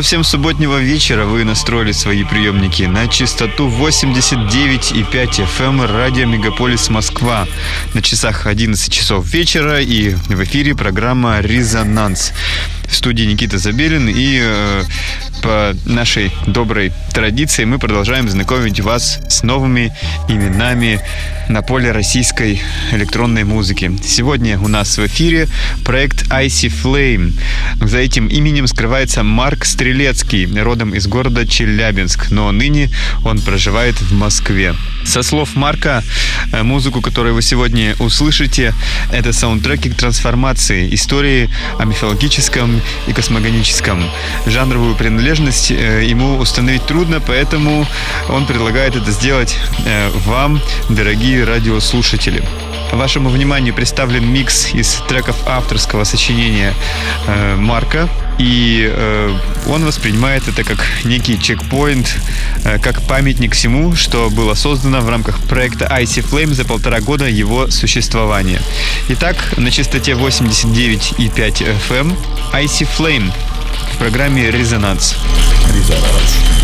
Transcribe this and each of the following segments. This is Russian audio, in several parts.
Доброго всем субботнего вечера. Вы настроили свои приемники на частоту 89,5 FM радио Мегаполис Москва. На часах 11 часов вечера и в эфире программа «Резонанс». В студии Никита Забелин и э, по нашей доброй традиции мы продолжаем знакомить вас с новыми именами на поле российской электронной музыки. Сегодня у нас в эфире проект Icy Flame. За этим именем скрывается Марк Стрелецкий, родом из города Челябинск, но ныне он проживает в Москве. Со слов Марка, э, музыку, которую вы сегодня услышите, это саундтреки к трансформации, истории о мифологическом и космогоническом. Жанровую принадлежность э, ему установить трудно, поэтому он предлагает это сделать э, вам, дорогие радиослушатели. Вашему вниманию представлен микс из треков авторского сочинения э, Марка. И э, он воспринимает это как некий чекпоинт, э, как памятник всему, что было создано в рамках проекта Icy Flame за полтора года его существования. Итак, на частоте 89,5 FM Icy Flame в программе «Резонанс». Резонанс.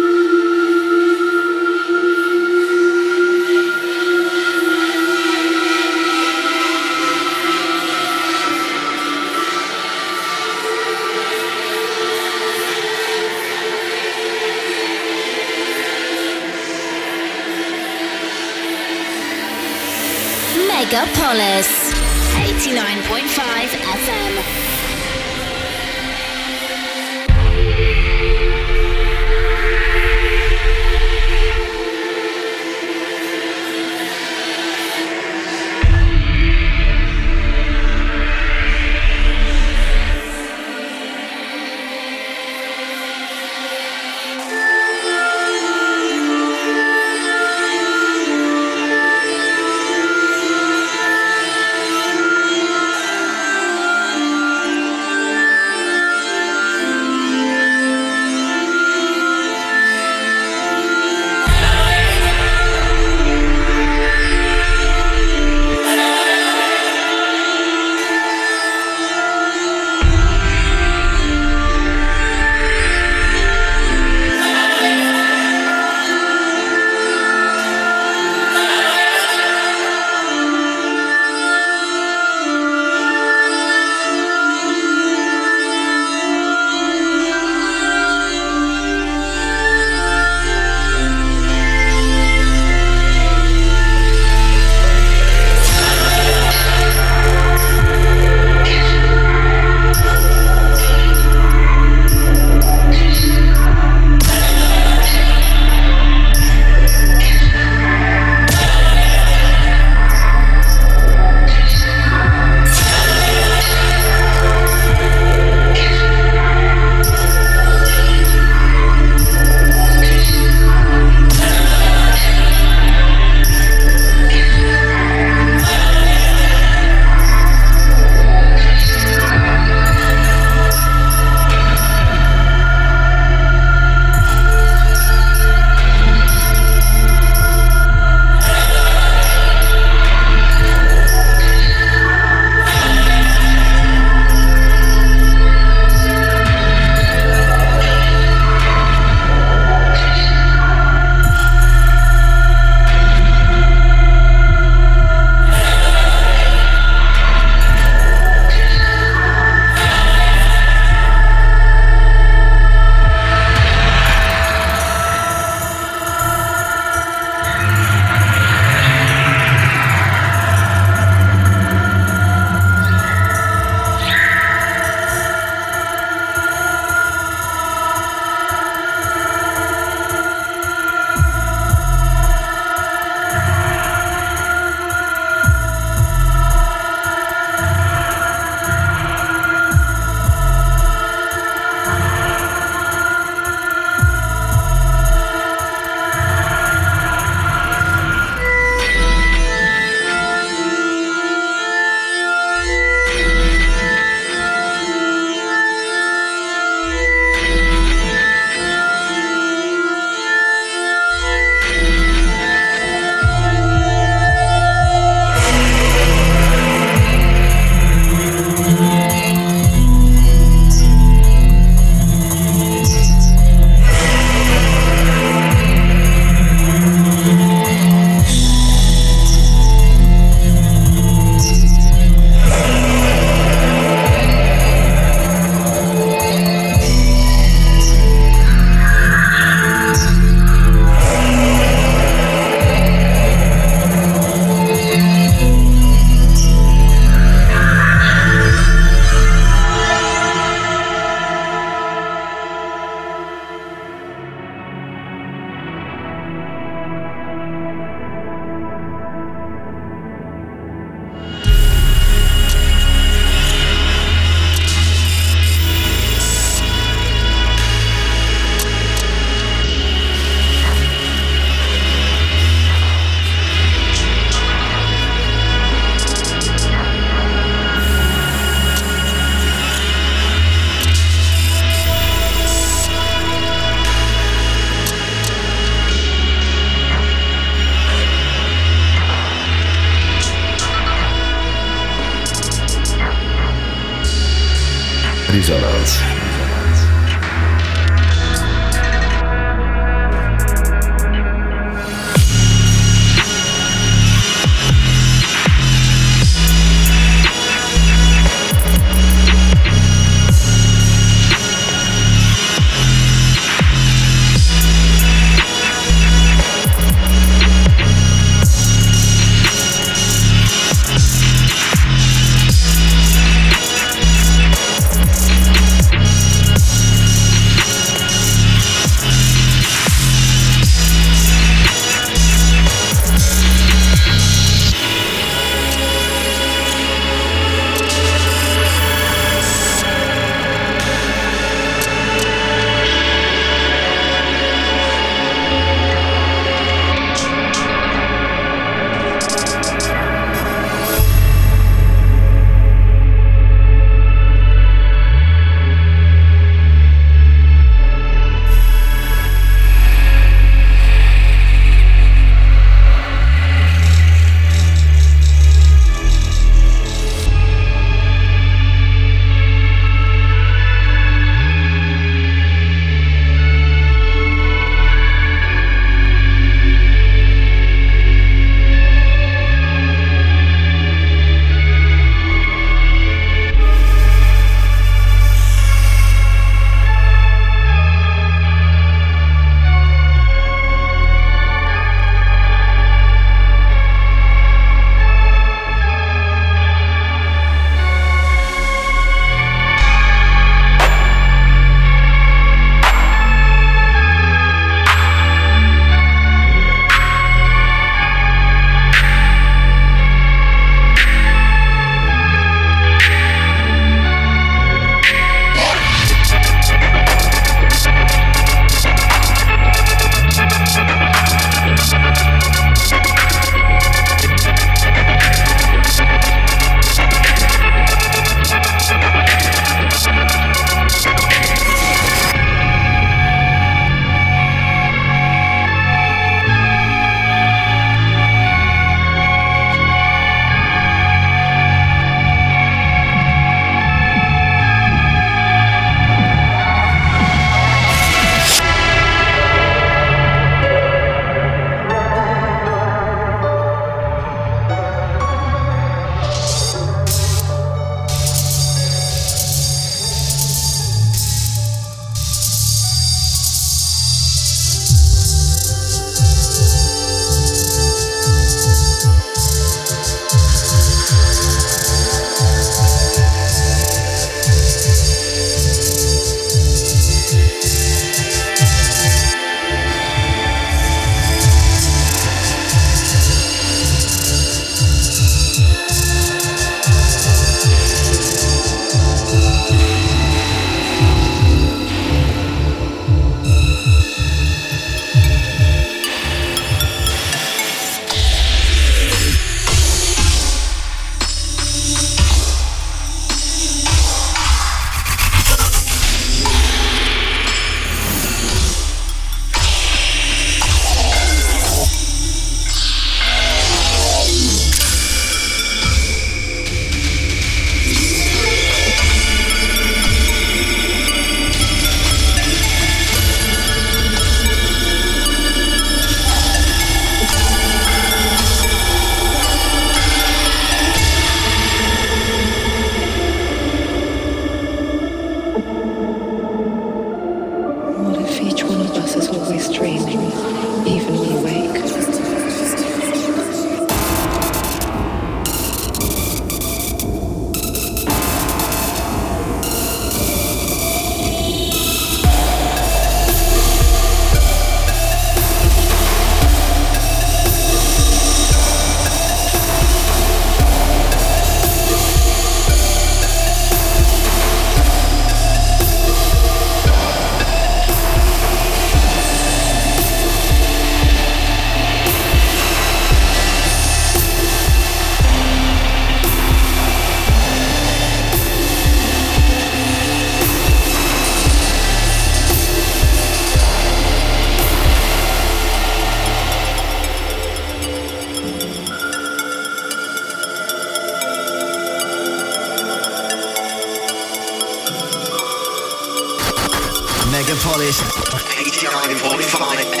45, 45.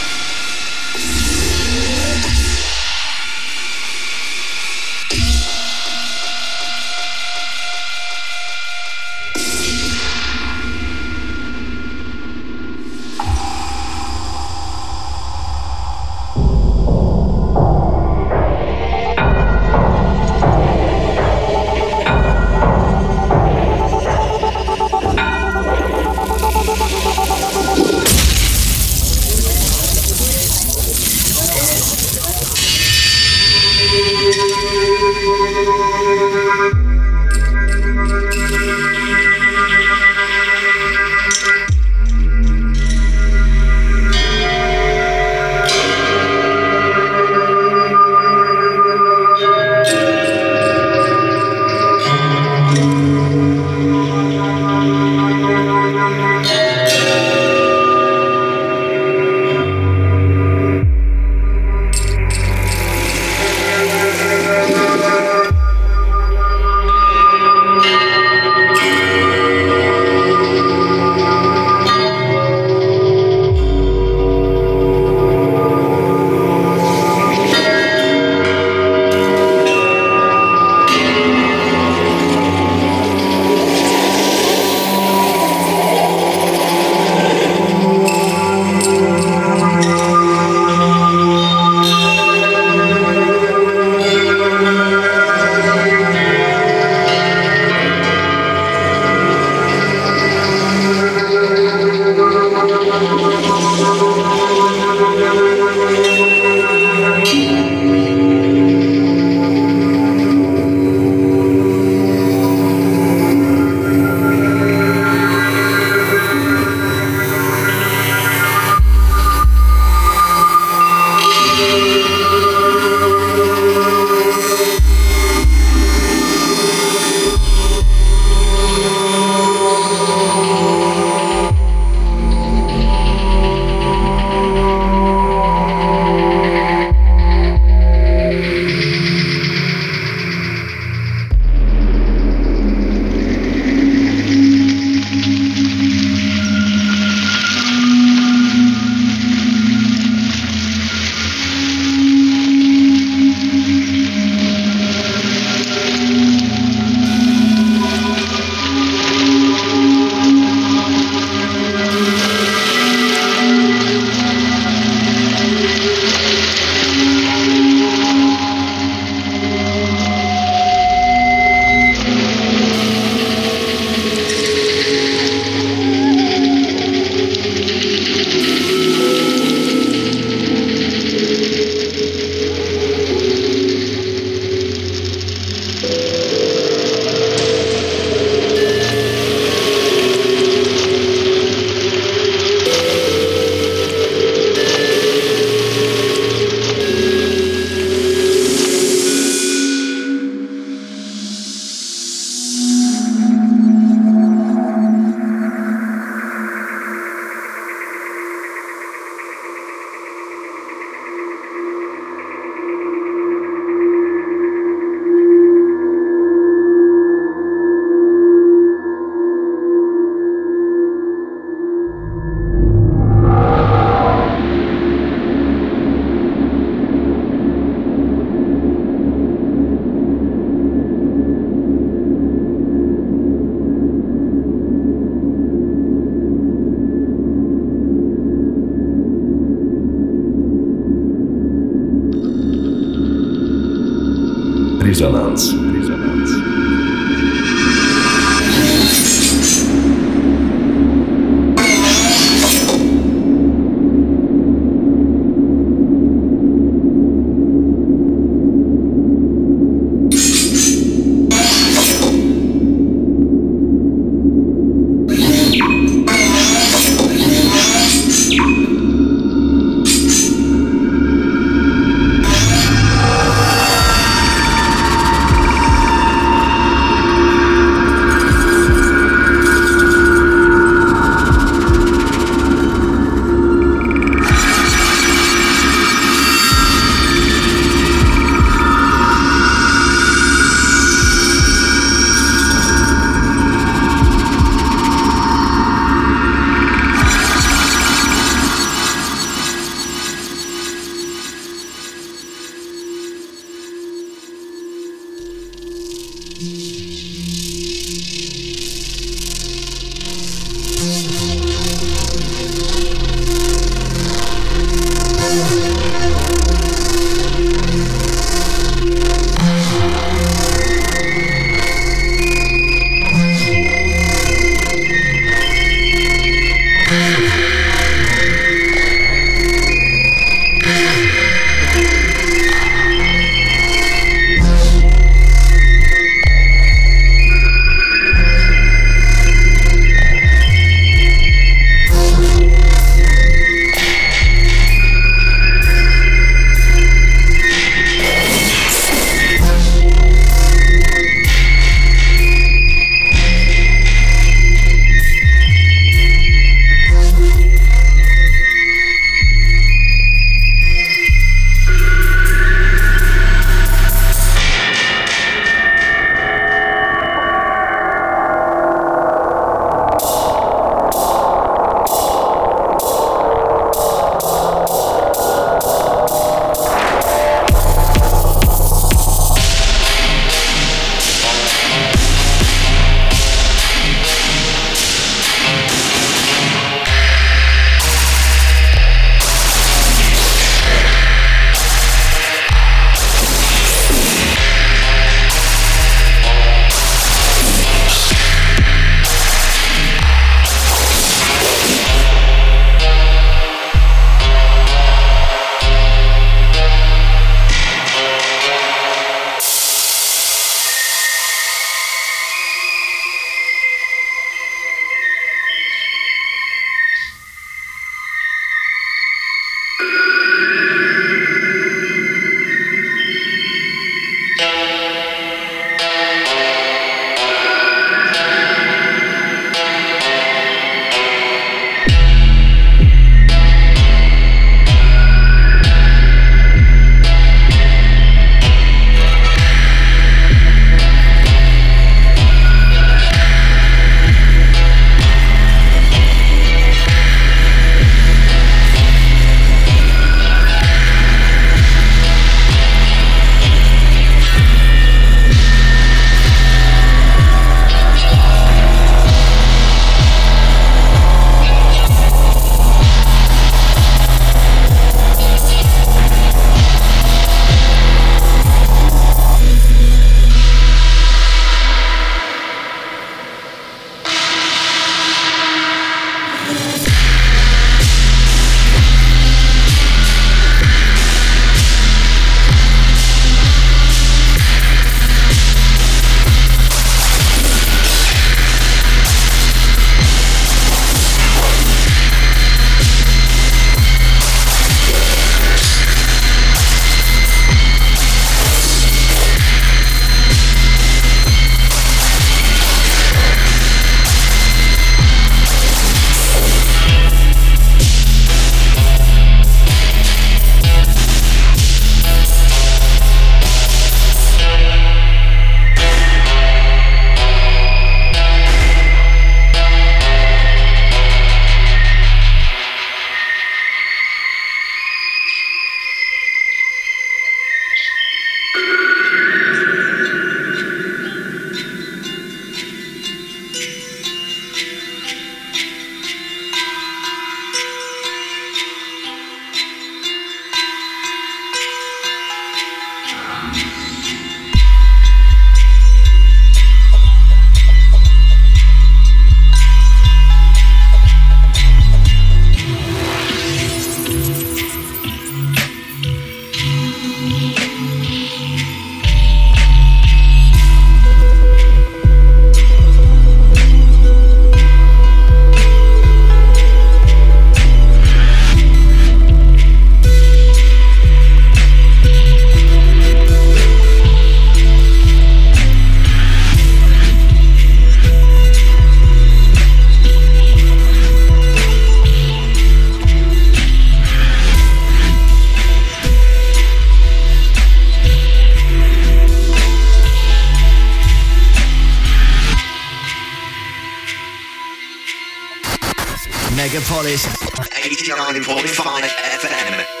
Megapolis. 89.5 FM.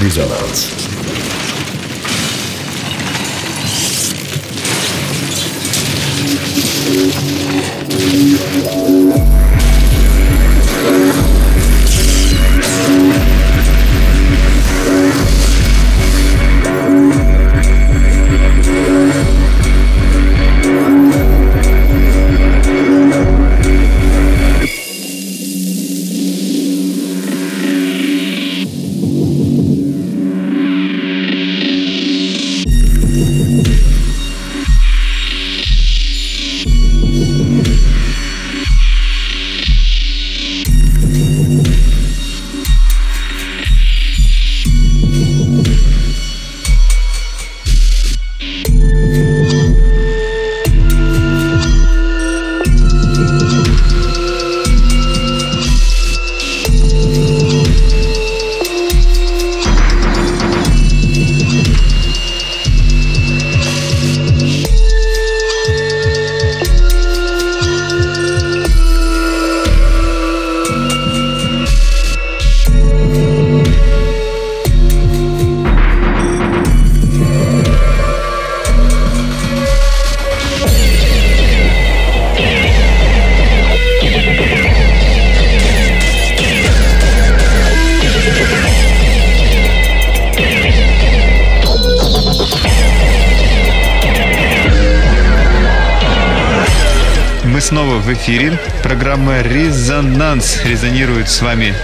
резонанс. с вами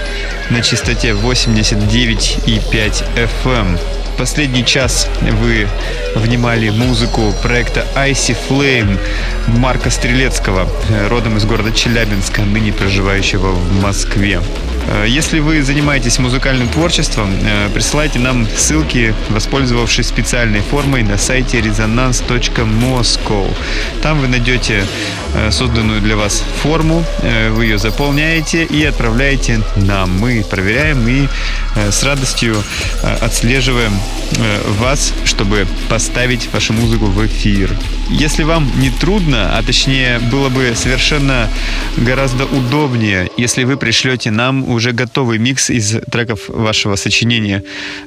на частоте 89,5 FM. Последний час вы внимали музыку проекта Icy Flame Марка Стрелецкого, родом из города Челябинска, ныне проживающего в Москве. Э, если вы занимаетесь музыкальным творчеством, э, присылайте нам ссылки, воспользовавшись специальной формой на сайте resonance.moscow. Там вы найдете э, созданную для вас форму, вы ее заполняете и отправляете нам. Мы проверяем и с радостью отслушиваем вас, чтобы поставить вашу музыку в эфир. Если вам не трудно, а точнее было бы совершенно гораздо удобнее, если вы пришлете нам уже готовый микс из треков вашего сочинения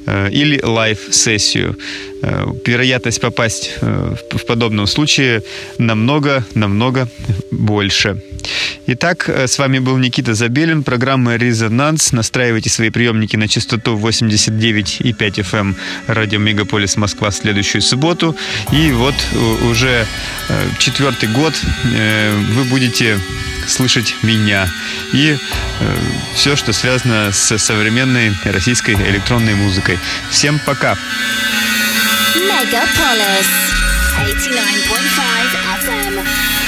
э, или live-сессию. Э, вероятность попасть э, в подобном случае намного-намного больше. Итак, с вами был Никита Забелин, программа «Резонанс». Настраивайте свои приемники на частоту 89,5 FM эм радио «Мегаполис Москва» в следующую субботу. И вот уже четвертый год вы будете слышать меня. И э, все, что связано с современной российской электронной музыкой. Всем пока! Megapolis 89.5 FM.